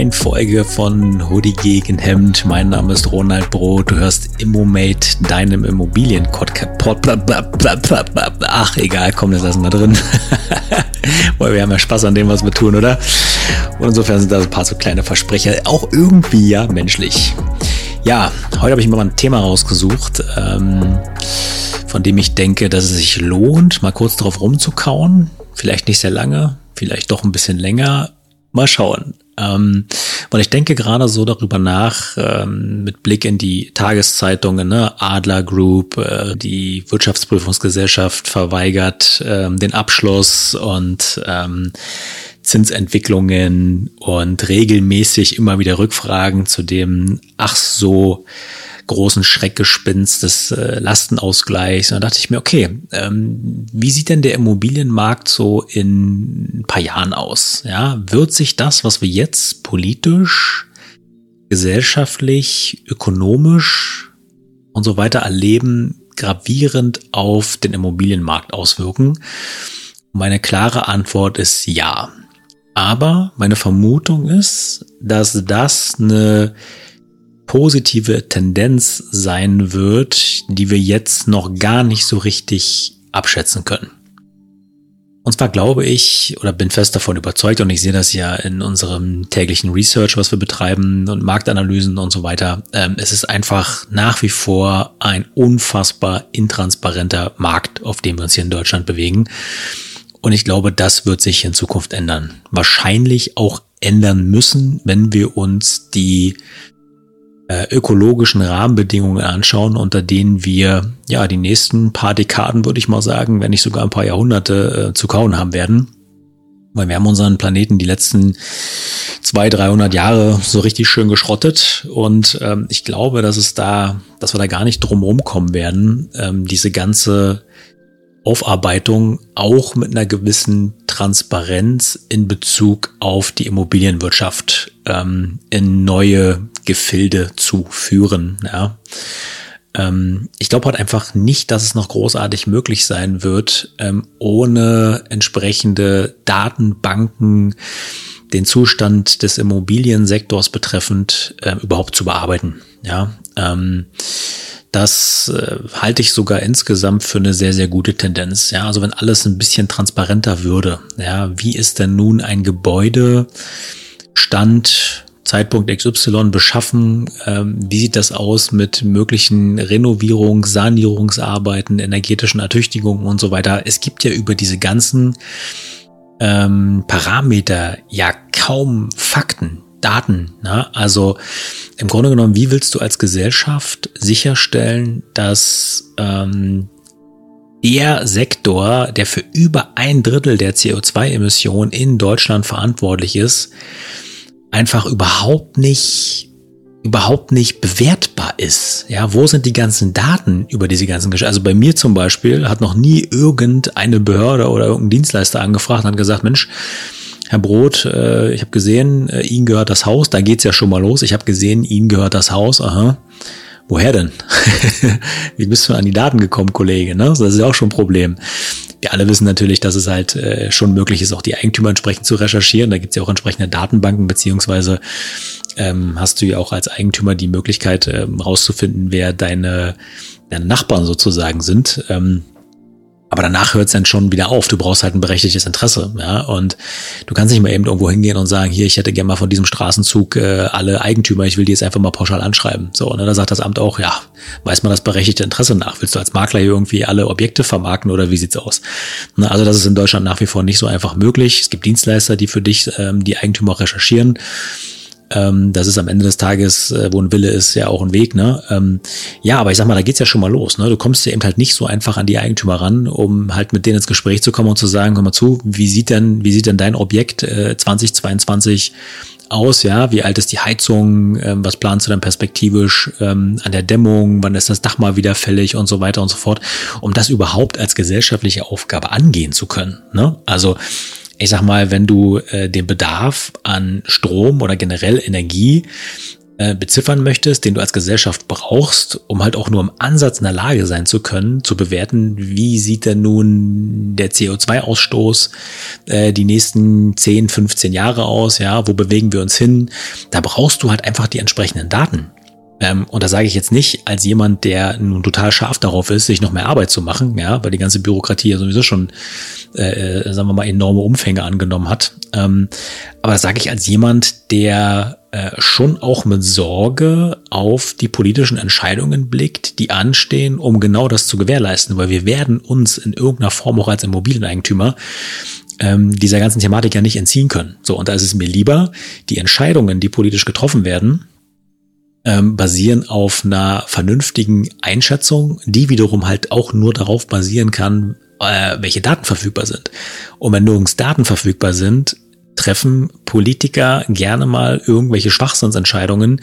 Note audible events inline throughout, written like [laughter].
neuen Folge von Hoodie gegen Hemd. Mein Name ist Ronald Brot. Du hörst Immomate, deinem immobilien Ach, egal, komm, das lassen wir drin. [laughs] Weil wir haben ja Spaß an dem, was wir tun, oder? Und insofern sind da ein paar so kleine Versprecher, auch irgendwie ja menschlich. Ja, heute habe ich mir mal ein Thema rausgesucht, ähm, von dem ich denke, dass es sich lohnt, mal kurz drauf rumzukauen. Vielleicht nicht sehr lange, vielleicht doch ein bisschen länger, Mal schauen. Ähm, weil ich denke gerade so darüber nach, ähm, mit Blick in die Tageszeitungen, ne? Adler Group, äh, die Wirtschaftsprüfungsgesellschaft verweigert ähm, den Abschluss und ähm, Zinsentwicklungen und regelmäßig immer wieder Rückfragen zu dem ach so großen Schreckgespinst des äh, Lastenausgleichs. Und da dachte ich mir, okay, ähm, wie sieht denn der Immobilienmarkt so in ein paar Jahren aus? Ja, wird sich das, was wir jetzt politisch, gesellschaftlich, ökonomisch und so weiter erleben, gravierend auf den Immobilienmarkt auswirken? Meine klare Antwort ist ja. Aber meine Vermutung ist, dass das eine positive Tendenz sein wird, die wir jetzt noch gar nicht so richtig abschätzen können. Und zwar glaube ich oder bin fest davon überzeugt und ich sehe das ja in unserem täglichen Research, was wir betreiben und Marktanalysen und so weiter. Ähm, es ist einfach nach wie vor ein unfassbar intransparenter Markt, auf dem wir uns hier in Deutschland bewegen. Und ich glaube, das wird sich in Zukunft ändern. Wahrscheinlich auch ändern müssen, wenn wir uns die ökologischen Rahmenbedingungen anschauen, unter denen wir ja die nächsten paar Dekaden, würde ich mal sagen, wenn nicht sogar ein paar Jahrhunderte äh, zu kauen haben werden. Weil wir haben unseren Planeten die letzten zwei, 300 Jahre so richtig schön geschrottet und ähm, ich glaube, dass es da, dass wir da gar nicht drum rumkommen werden, ähm, diese ganze Aufarbeitung auch mit einer gewissen Transparenz in Bezug auf die Immobilienwirtschaft ähm, in neue Gefilde zu führen. Ja. Ähm, ich glaube halt einfach nicht, dass es noch großartig möglich sein wird, ähm, ohne entsprechende Datenbanken den Zustand des Immobiliensektors betreffend äh, überhaupt zu bearbeiten. Ja. Ähm, das äh, halte ich sogar insgesamt für eine sehr, sehr gute Tendenz. Ja, also wenn alles ein bisschen transparenter würde. Ja, wie ist denn nun ein Gebäude Stand Zeitpunkt XY beschaffen? Ähm, wie sieht das aus mit möglichen Renovierungs-, Sanierungsarbeiten, energetischen Ertüchtigungen und so weiter? Es gibt ja über diese ganzen ähm, Parameter ja kaum Fakten, Daten. Ne? Also im Grunde genommen, wie willst du als Gesellschaft sicherstellen, dass ähm, der Sektor, der für über ein Drittel der CO2-Emissionen in Deutschland verantwortlich ist, einfach überhaupt nicht überhaupt nicht bewertbar ist. Ja, wo sind die ganzen Daten über diese ganzen Geschichten? Also bei mir zum Beispiel hat noch nie irgendeine Behörde oder irgendein Dienstleister angefragt und hat gesagt, Mensch, Herr Brot, äh, ich habe gesehen, äh, Ihnen gehört das Haus, da geht's ja schon mal los. Ich habe gesehen, Ihnen gehört das Haus, aha. Woher denn? [laughs] Wie bist du an die Daten gekommen, Kollege? Ne? Das ist ja auch schon ein Problem wir alle wissen natürlich, dass es halt äh, schon möglich ist, auch die Eigentümer entsprechend zu recherchieren. Da gibt es ja auch entsprechende Datenbanken, beziehungsweise ähm, hast du ja auch als Eigentümer die Möglichkeit, ähm, rauszufinden, wer deine, deine Nachbarn sozusagen sind. Ähm, aber danach hört es dann schon wieder auf. Du brauchst halt ein berechtigtes Interesse. Ja? Und du kannst nicht mal eben irgendwo hingehen und sagen, hier, ich hätte gerne mal von diesem Straßenzug äh, alle Eigentümer, ich will die jetzt einfach mal pauschal anschreiben. So, ne, dann sagt das Amt auch, ja, weiß man das berechtigte Interesse nach? Willst du als Makler irgendwie alle Objekte vermarkten oder wie sieht's aus? Ne, also das ist in Deutschland nach wie vor nicht so einfach möglich. Es gibt Dienstleister, die für dich ähm, die Eigentümer recherchieren. Ähm, das ist am Ende des Tages, äh, wo ein Wille ist, ja auch ein Weg. Ne? Ähm, ja, aber ich sag mal, da geht's ja schon mal los. Ne? Du kommst ja eben halt nicht so einfach an die Eigentümer ran, um halt mit denen ins Gespräch zu kommen und zu sagen, komm mal zu, wie sieht denn, wie sieht denn dein Objekt äh, 2022 aus, ja, wie alt ist die Heizung, ähm, was planst du denn perspektivisch ähm, an der Dämmung, wann ist das Dach mal wieder fällig und so weiter und so fort, um das überhaupt als gesellschaftliche Aufgabe angehen zu können. Ne? Also ich sag mal, wenn du äh, den Bedarf an Strom oder generell Energie äh, beziffern möchtest, den du als Gesellschaft brauchst, um halt auch nur im Ansatz in der Lage sein zu können, zu bewerten, wie sieht denn nun der CO2-Ausstoß äh, die nächsten 10, 15 Jahre aus, ja, wo bewegen wir uns hin? Da brauchst du halt einfach die entsprechenden Daten. Ähm, und da sage ich jetzt nicht als jemand, der nun total scharf darauf ist, sich noch mehr Arbeit zu machen, ja, weil die ganze Bürokratie ja sowieso schon, äh, äh sagen wir mal, enorme Umfänge angenommen hat. Ähm, aber das sage ich als jemand, der äh, schon auch mit Sorge auf die politischen Entscheidungen blickt, die anstehen, um genau das zu gewährleisten, weil wir werden uns in irgendeiner Form auch als Immobilieneigentümer ähm, dieser ganzen Thematik ja nicht entziehen können. So, und da ist es mir lieber, die Entscheidungen, die politisch getroffen werden, ähm, basieren auf einer vernünftigen Einschätzung, die wiederum halt auch nur darauf basieren kann, äh, welche Daten verfügbar sind. Und wenn nirgends Daten verfügbar sind, treffen Politiker gerne mal irgendwelche Schwachsinnsentscheidungen,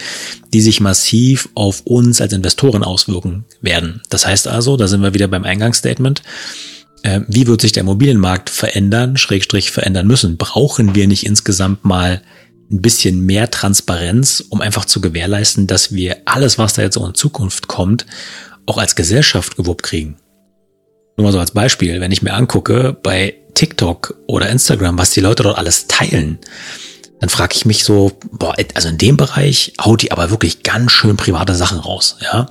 die sich massiv auf uns als Investoren auswirken werden. Das heißt also, da sind wir wieder beim Eingangsstatement, äh, wie wird sich der Immobilienmarkt verändern, schrägstrich verändern müssen? Brauchen wir nicht insgesamt mal ein bisschen mehr Transparenz, um einfach zu gewährleisten, dass wir alles, was da jetzt in Zukunft kommt, auch als Gesellschaft gewuppt kriegen? Nur mal so als Beispiel, wenn ich mir angucke, bei TikTok oder Instagram, was die Leute dort alles teilen, dann frage ich mich so, boah, also in dem Bereich haut die aber wirklich ganz schön private Sachen raus, ja.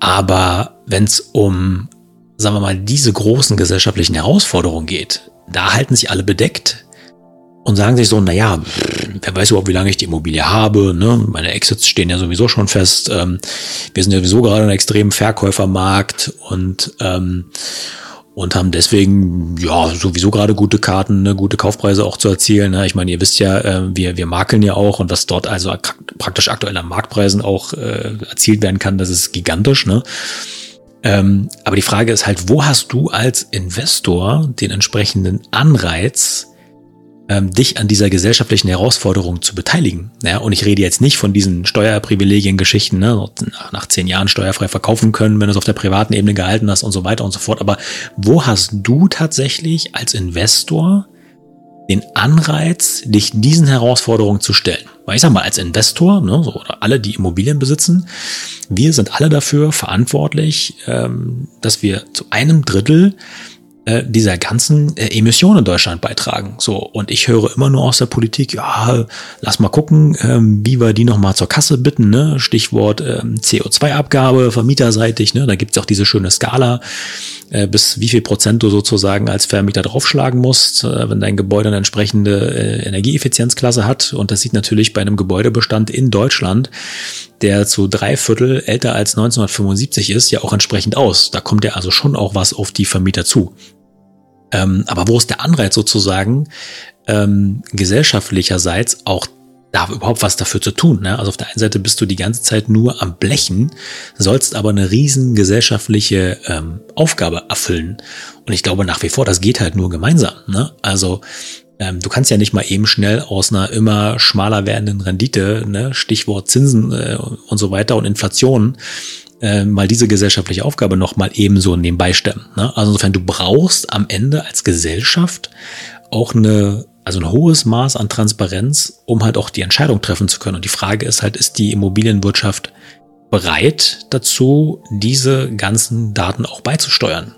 Aber wenn es um, sagen wir mal, diese großen gesellschaftlichen Herausforderungen geht, da halten sich alle bedeckt und sagen sich so, naja, wer weiß überhaupt, wie lange ich die Immobilie habe, ne? Meine Exits stehen ja sowieso schon fest. Ähm, wir sind ja sowieso gerade in einem extremen Verkäufermarkt und ähm, und haben deswegen ja sowieso gerade gute Karten, ne, gute Kaufpreise auch zu erzielen. Ne? Ich meine, ihr wisst ja, äh, wir, wir makeln ja auch und was dort also praktisch aktuell an Marktpreisen auch äh, erzielt werden kann, das ist gigantisch. Ne? Ähm, aber die Frage ist halt, wo hast du als Investor den entsprechenden Anreiz, ähm, dich an dieser gesellschaftlichen Herausforderung zu beteiligen. Ja, und ich rede jetzt nicht von diesen Steuerprivilegien-Geschichten, ne, nach, zehn Jahren steuerfrei verkaufen können, wenn du es auf der privaten Ebene gehalten hast und so weiter und so fort. Aber wo hast du tatsächlich als Investor den Anreiz, dich diesen Herausforderungen zu stellen? Weil ich sag mal, als Investor, ne, so, oder alle, die Immobilien besitzen, wir sind alle dafür verantwortlich, ähm, dass wir zu einem Drittel äh, dieser ganzen äh, Emissionen in Deutschland beitragen. So, und ich höre immer nur aus der Politik, ja, lass mal gucken, ähm, wie wir die nochmal zur Kasse bitten, ne? Stichwort ähm, CO2-Abgabe, vermieterseitig, ne? Da gibt's auch diese schöne Skala, äh, bis wie viel Prozent du sozusagen als Vermieter draufschlagen musst, äh, wenn dein Gebäude eine entsprechende äh, Energieeffizienzklasse hat. Und das sieht natürlich bei einem Gebäudebestand in Deutschland der zu drei Viertel älter als 1975 ist, ja auch entsprechend aus. Da kommt ja also schon auch was auf die Vermieter zu. Ähm, aber wo ist der Anreiz sozusagen, ähm, gesellschaftlicherseits auch da überhaupt was dafür zu tun. Ne? Also auf der einen Seite bist du die ganze Zeit nur am Blechen, sollst aber eine riesen gesellschaftliche ähm, Aufgabe erfüllen. Und ich glaube nach wie vor, das geht halt nur gemeinsam. Ne? Also ähm, du kannst ja nicht mal eben schnell aus einer immer schmaler werdenden Rendite, ne? Stichwort Zinsen äh, und so weiter und Inflation, äh, mal diese gesellschaftliche Aufgabe noch mal ebenso nebenbei stemmen. Ne? Also insofern, du brauchst am Ende als Gesellschaft auch eine, also ein hohes Maß an Transparenz, um halt auch die Entscheidung treffen zu können. Und die Frage ist halt, ist die Immobilienwirtschaft bereit dazu, diese ganzen Daten auch beizusteuern?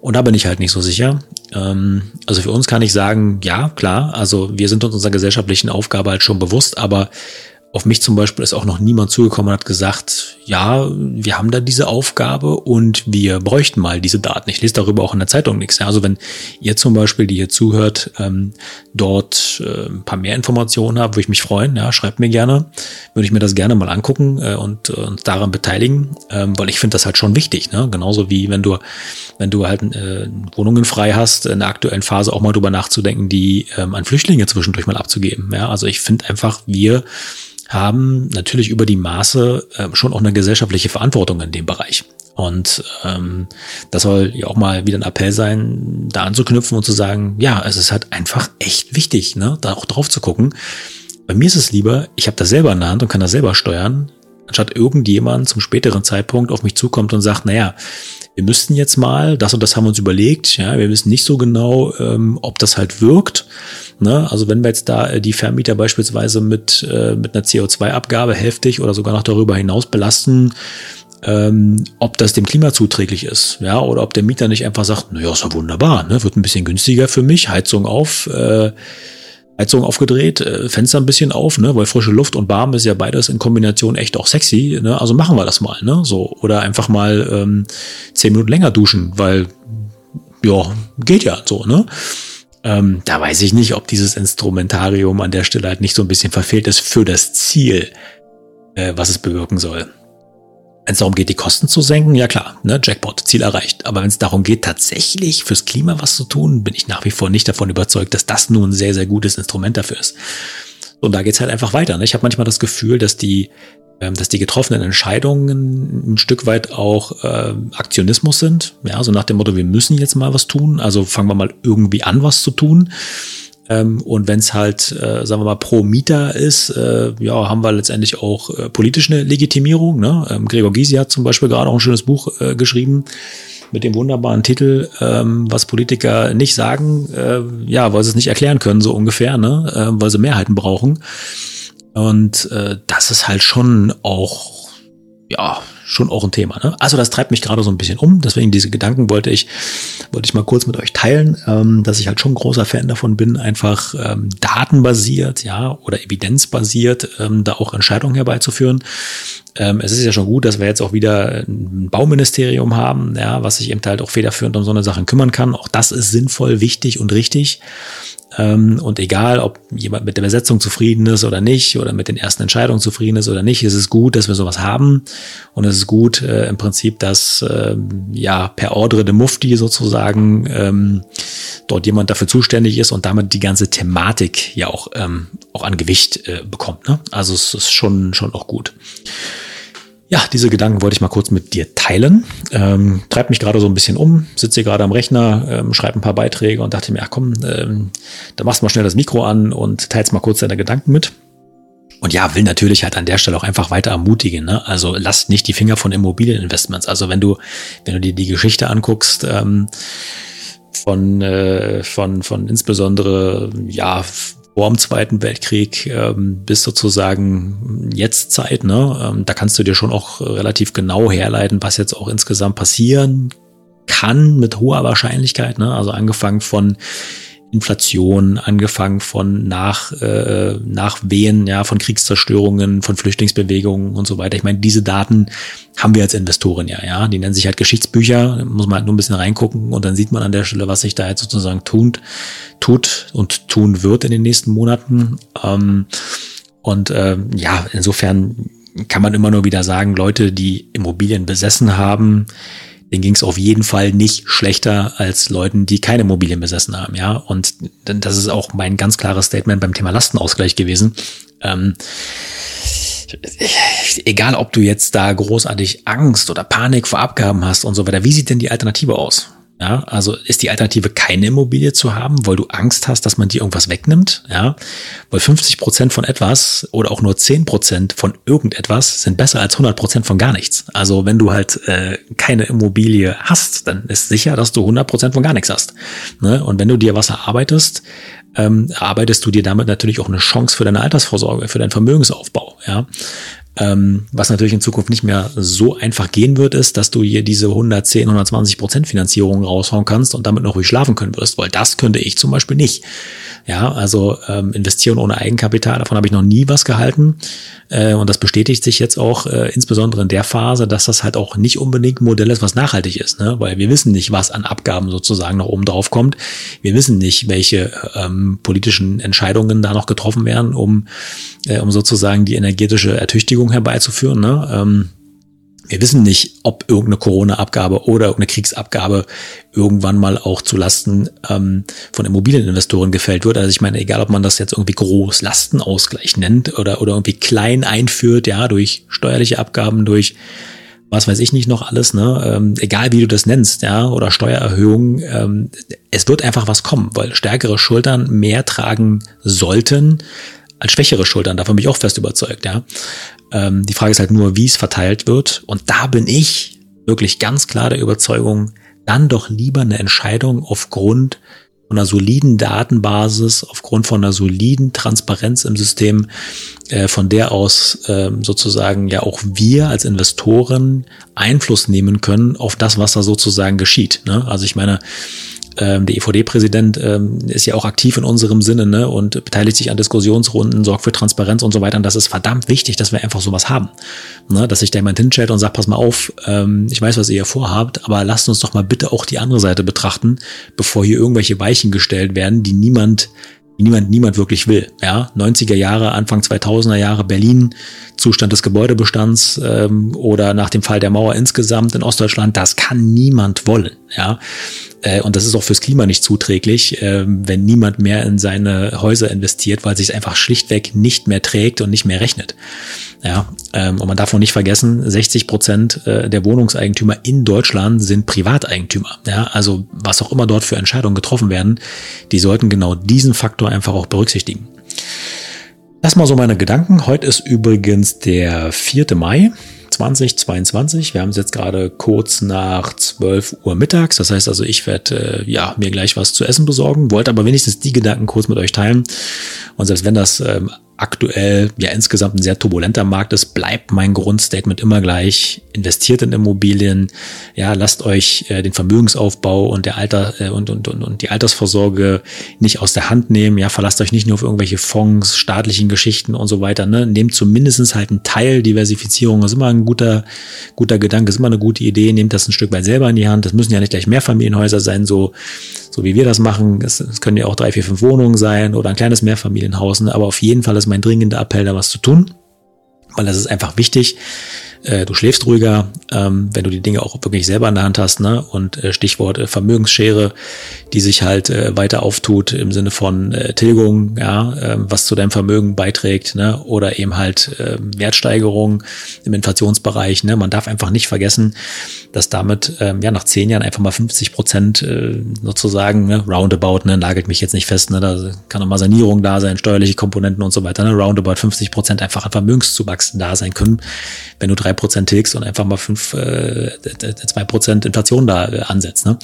Und da bin ich halt nicht so sicher. Ähm, also für uns kann ich sagen, ja, klar, also wir sind uns unserer gesellschaftlichen Aufgabe halt schon bewusst, aber auf mich zum Beispiel ist auch noch niemand zugekommen und hat gesagt, ja, wir haben da diese Aufgabe und wir bräuchten mal diese Daten. Ich lese darüber auch in der Zeitung nichts. Also wenn ihr zum Beispiel, die hier zuhört, ähm, dort äh, ein paar mehr Informationen habt, würde ich mich freuen. Ja, schreibt mir gerne, würde ich mir das gerne mal angucken äh, und äh, uns daran beteiligen, ähm, weil ich finde das halt schon wichtig. Ne? Genauso wie wenn du, wenn du halt äh, Wohnungen frei hast, in der aktuellen Phase auch mal drüber nachzudenken, die ähm, an Flüchtlinge zwischendurch mal abzugeben. Ja, also ich finde einfach, wir haben natürlich über die Maße äh, schon auch eine gesellschaftliche Verantwortung in dem Bereich. Und ähm, das soll ja auch mal wieder ein Appell sein, da anzuknüpfen und zu sagen, ja, es ist halt einfach echt wichtig, ne, da auch drauf zu gucken. Bei mir ist es lieber, ich habe das selber in der Hand und kann das selber steuern, anstatt irgendjemand zum späteren Zeitpunkt auf mich zukommt und sagt, naja, wir müssten jetzt mal, das und das haben wir uns überlegt, ja, wir wissen nicht so genau, ähm, ob das halt wirkt Ne? Also wenn wir jetzt da äh, die Vermieter beispielsweise mit, äh, mit einer CO2-Abgabe hälftig oder sogar noch darüber hinaus belasten, ähm, ob das dem Klima zuträglich ist, ja, oder ob der Mieter nicht einfach sagt, naja, ist ja wunderbar, ne, wird ein bisschen günstiger für mich, Heizung auf, äh, Heizung aufgedreht, äh, Fenster ein bisschen auf, ne, weil frische Luft und warm ist ja beides in Kombination echt auch sexy, ne, also machen wir das mal, ne, so, oder einfach mal ähm, zehn Minuten länger duschen, weil, ja, geht ja so, ne. Ähm, da weiß ich nicht, ob dieses Instrumentarium an der Stelle halt nicht so ein bisschen verfehlt ist für das Ziel, äh, was es bewirken soll. Wenn es darum geht, die Kosten zu senken, ja klar, ne, Jackpot, Ziel erreicht. Aber wenn es darum geht, tatsächlich fürs Klima was zu tun, bin ich nach wie vor nicht davon überzeugt, dass das nun ein sehr, sehr gutes Instrument dafür ist. Und da geht's halt einfach weiter. Ne? Ich habe manchmal das Gefühl, dass die, ähm, dass die getroffenen Entscheidungen ein Stück weit auch äh, Aktionismus sind. Ja, so nach dem Motto, wir müssen jetzt mal was tun. Also fangen wir mal irgendwie an, was zu tun. Ähm, und wenn es halt, äh, sagen wir mal, pro Mieter ist, äh, ja, haben wir letztendlich auch äh, politisch Legitimierung. Ne? Ähm, Gregor Gysi hat zum Beispiel gerade auch ein schönes Buch äh, geschrieben mit dem wunderbaren Titel, ähm, was Politiker nicht sagen, äh, ja, weil sie es nicht erklären können, so ungefähr, ne? äh, weil sie Mehrheiten brauchen. Und äh, das ist halt schon auch, ja, schon auch ein Thema. Ne? Also das treibt mich gerade so ein bisschen um. Deswegen diese Gedanken wollte ich, wollte ich mal kurz mit euch teilen, ähm, dass ich halt schon großer Fan davon bin, einfach ähm, datenbasiert, ja, oder evidenzbasiert ähm, da auch Entscheidungen herbeizuführen. Ähm, es ist ja schon gut, dass wir jetzt auch wieder ein Bauministerium haben, ja, was sich eben halt auch federführend um so eine Sachen kümmern kann. Auch das ist sinnvoll, wichtig und richtig. Ähm, und egal, ob jemand mit der Besetzung zufrieden ist oder nicht, oder mit den ersten Entscheidungen zufrieden ist oder nicht, ist es gut, dass wir sowas haben. Und es ist gut äh, im Prinzip, dass äh, ja per Ordre de Mufti sozusagen ähm, dort jemand dafür zuständig ist und damit die ganze Thematik ja auch, ähm, auch an Gewicht äh, bekommt. Ne? Also es ist schon, schon auch gut. Ja, diese Gedanken wollte ich mal kurz mit dir teilen. Ähm, treibt mich gerade so ein bisschen um, sitze hier gerade am Rechner, ähm, schreibe ein paar Beiträge und dachte mir, ach komm, ähm, da machst du mal schnell das Mikro an und teilst mal kurz deine Gedanken mit. Und ja, will natürlich halt an der Stelle auch einfach weiter ermutigen. Ne? Also lasst nicht die Finger von Immobilieninvestments. Also wenn du, wenn du dir die Geschichte anguckst, ähm, von, äh, von, von insbesondere, ja, vor dem Zweiten Weltkrieg ähm, bis sozusagen jetzt Zeit, ne? Ähm, da kannst du dir schon auch relativ genau herleiten, was jetzt auch insgesamt passieren kann mit hoher Wahrscheinlichkeit, ne? Also angefangen von Inflation, angefangen von nach, äh, Nachwehen, ja, von Kriegszerstörungen, von Flüchtlingsbewegungen und so weiter. Ich meine, diese Daten haben wir als Investoren ja, ja. Die nennen sich halt Geschichtsbücher, muss man halt nur ein bisschen reingucken und dann sieht man an der Stelle, was sich da jetzt sozusagen tut, tut und tun wird in den nächsten Monaten. Ähm, und äh, ja, insofern kann man immer nur wieder sagen, Leute, die Immobilien besessen haben, denen ging es auf jeden Fall nicht schlechter als Leuten, die keine Immobilien besessen haben, ja. Und das ist auch mein ganz klares Statement beim Thema Lastenausgleich gewesen. Ähm, egal, ob du jetzt da großartig Angst oder Panik vor Abgaben hast und so weiter, wie sieht denn die Alternative aus? Ja, also ist die Alternative keine Immobilie zu haben, weil du Angst hast, dass man dir irgendwas wegnimmt. Ja, weil 50 Prozent von etwas oder auch nur 10 Prozent von irgendetwas sind besser als 100 Prozent von gar nichts. Also wenn du halt äh, keine Immobilie hast, dann ist sicher, dass du 100 Prozent von gar nichts hast. Ne? Und wenn du dir was erarbeitest, ähm, erarbeitest du dir damit natürlich auch eine Chance für deine Altersvorsorge, für deinen Vermögensaufbau. Ja, ähm, was natürlich in Zukunft nicht mehr so einfach gehen wird, ist, dass du hier diese 110, 120 Prozent Finanzierung raushauen kannst und damit noch ruhig schlafen können wirst, weil das könnte ich zum Beispiel nicht. Ja, also ähm, investieren ohne Eigenkapital, davon habe ich noch nie was gehalten. Äh, und das bestätigt sich jetzt auch äh, insbesondere in der Phase, dass das halt auch nicht unbedingt ein Modell ist, was nachhaltig ist, ne? weil wir wissen nicht, was an Abgaben sozusagen noch oben drauf kommt. Wir wissen nicht, welche ähm, politischen Entscheidungen da noch getroffen werden, um, äh, um sozusagen die energetische Ertüchtigung herbeizuführen. Ne? Ähm, wir wissen nicht, ob irgendeine Corona-Abgabe oder irgendeine Kriegsabgabe irgendwann mal auch zu Lasten ähm, von Immobilieninvestoren gefällt wird. Also ich meine, egal ob man das jetzt irgendwie groß Lastenausgleich nennt oder, oder irgendwie klein einführt, ja, durch steuerliche Abgaben, durch was weiß ich nicht noch alles, ne? Ähm, egal wie du das nennst, ja, oder Steuererhöhungen, ähm, es wird einfach was kommen, weil stärkere Schultern mehr tragen sollten als schwächere Schultern. Davon bin ich auch fest überzeugt, ja. Ähm, die Frage ist halt nur, wie es verteilt wird. Und da bin ich wirklich ganz klar der Überzeugung, dann doch lieber eine Entscheidung aufgrund einer soliden Datenbasis, aufgrund von einer soliden Transparenz im System, äh, von der aus äh, sozusagen ja auch wir als Investoren Einfluss nehmen können auf das, was da sozusagen geschieht. Ne? Also ich meine, ähm, der EVD-Präsident ähm, ist ja auch aktiv in unserem Sinne ne, und beteiligt sich an Diskussionsrunden, sorgt für Transparenz und so weiter. Und das ist verdammt wichtig, dass wir einfach sowas haben. Ne, dass sich da jemand hinstellt und sagt, pass mal auf, ähm, ich weiß, was ihr hier vorhabt, aber lasst uns doch mal bitte auch die andere Seite betrachten, bevor hier irgendwelche Weichen gestellt werden, die niemand niemand, niemand wirklich will. Ja, 90er Jahre, Anfang 2000er Jahre Berlin, Zustand des Gebäudebestands ähm, oder nach dem Fall der Mauer insgesamt in Ostdeutschland, das kann niemand wollen. Ja, äh, und das ist auch fürs Klima nicht zuträglich, äh, wenn niemand mehr in seine Häuser investiert, weil sich einfach schlichtweg nicht mehr trägt und nicht mehr rechnet. Ja, ähm, und man darf auch nicht vergessen, 60 Prozent äh, der Wohnungseigentümer in Deutschland sind Privateigentümer. Ja, also was auch immer dort für Entscheidungen getroffen werden, die sollten genau diesen Faktor einfach auch berücksichtigen. Erstmal so meine Gedanken. Heute ist übrigens der 4. Mai. 2022. Wir haben es jetzt gerade kurz nach 12 Uhr mittags. Das heißt also, ich werde äh, ja mir gleich was zu essen besorgen, wollte aber wenigstens die Gedanken kurz mit euch teilen. Und selbst wenn das ähm, aktuell ja insgesamt ein sehr turbulenter Markt ist, bleibt mein Grundstatement immer gleich. Investiert in Immobilien, ja, lasst euch äh, den Vermögensaufbau und der Alter äh, und, und, und, und die Altersvorsorge nicht aus der Hand nehmen. Ja, verlasst euch nicht nur auf irgendwelche Fonds, staatlichen Geschichten und so weiter. Ne? Nehmt zumindestens halt einen Teil Diversifizierung. Ist immer ein guter, guter Gedanke, ist immer eine gute Idee. Nehmt das ein Stück weit selber in die Hand. Das müssen ja nicht gleich Mehrfamilienhäuser sein, so so wie wir das machen. Es, es können ja auch drei, vier, fünf Wohnungen sein oder ein kleines Mehrfamilienhaus. Ne? Aber auf jeden Fall ist mein dringender Appell, da was zu tun, weil das ist einfach wichtig äh, du schläfst ruhiger, ähm, wenn du die Dinge auch wirklich selber in der Hand hast, ne? Und äh, Stichwort äh, Vermögensschere, die sich halt äh, weiter auftut im Sinne von äh, Tilgung, ja, äh, was zu deinem Vermögen beiträgt, ne? Oder eben halt äh, Wertsteigerung im Inflationsbereich, ne? Man darf einfach nicht vergessen, dass damit ähm, ja nach zehn Jahren einfach mal 50 Prozent äh, sozusagen ne, roundabout, ne, nagelt mich jetzt nicht fest, ne, da kann noch mal Sanierung da sein, steuerliche Komponenten und so weiter, ne, roundabout 50 Prozent einfach an Vermögenszuwachsen da sein können, wenn du drei drei Prozent tilgst und einfach mal fünf, äh, zwei Prozent Inflation da äh, ansetzt. Ne?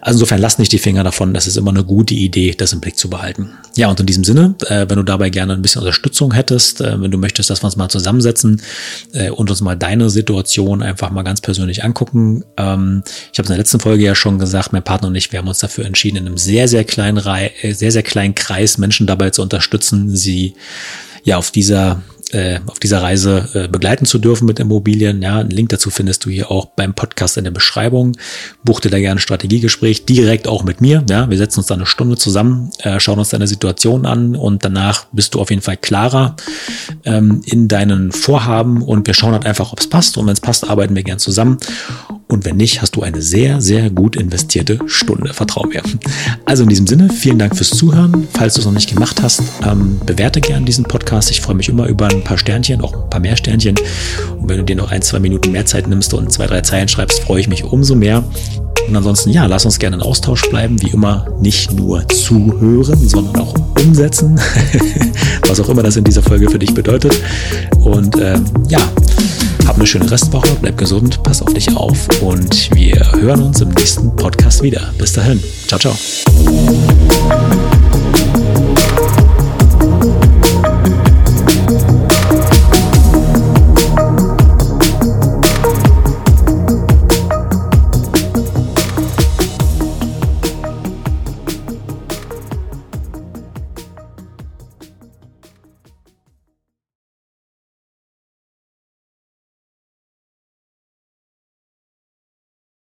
Also insofern lass nicht die Finger davon. Das ist immer eine gute Idee, das im Blick zu behalten. Ja, und in diesem Sinne, äh, wenn du dabei gerne ein bisschen Unterstützung hättest, äh, wenn du möchtest, dass wir uns mal zusammensetzen äh, und uns mal deine Situation einfach mal ganz persönlich angucken. Ähm, ich habe in der letzten Folge ja schon gesagt, mein Partner und ich, wir haben uns dafür entschieden, in einem sehr, sehr kleinen, Re äh, sehr, sehr kleinen Kreis Menschen dabei zu unterstützen, sie ja auf dieser äh, auf dieser Reise äh, begleiten zu dürfen mit Immobilien. Ja, einen Link dazu findest du hier auch beim Podcast in der Beschreibung. Buch dir da gerne ein Strategiegespräch direkt auch mit mir. Ja, wir setzen uns da eine Stunde zusammen, äh, schauen uns deine Situation an und danach bist du auf jeden Fall klarer ähm, in deinen Vorhaben und wir schauen halt einfach, ob es passt und wenn es passt, arbeiten wir gern zusammen. Und wenn nicht, hast du eine sehr, sehr gut investierte Stunde. Vertrau mir. Also in diesem Sinne, vielen Dank fürs Zuhören. Falls du es noch nicht gemacht hast, ähm, bewerte gern diesen Podcast. Ich freue mich immer über ein paar Sternchen, auch ein paar mehr Sternchen. Und wenn du dir noch ein, zwei Minuten mehr Zeit nimmst und zwei, drei Zeilen schreibst, freue ich mich umso mehr. Und ansonsten, ja, lass uns gerne in Austausch bleiben. Wie immer, nicht nur zuhören, sondern auch umsetzen. [laughs] Was auch immer das in dieser Folge für dich bedeutet. Und ähm, ja, hab eine schöne Restwoche, bleib gesund, pass auf dich auf und wir hören uns im nächsten Podcast wieder. Bis dahin. Ciao, ciao.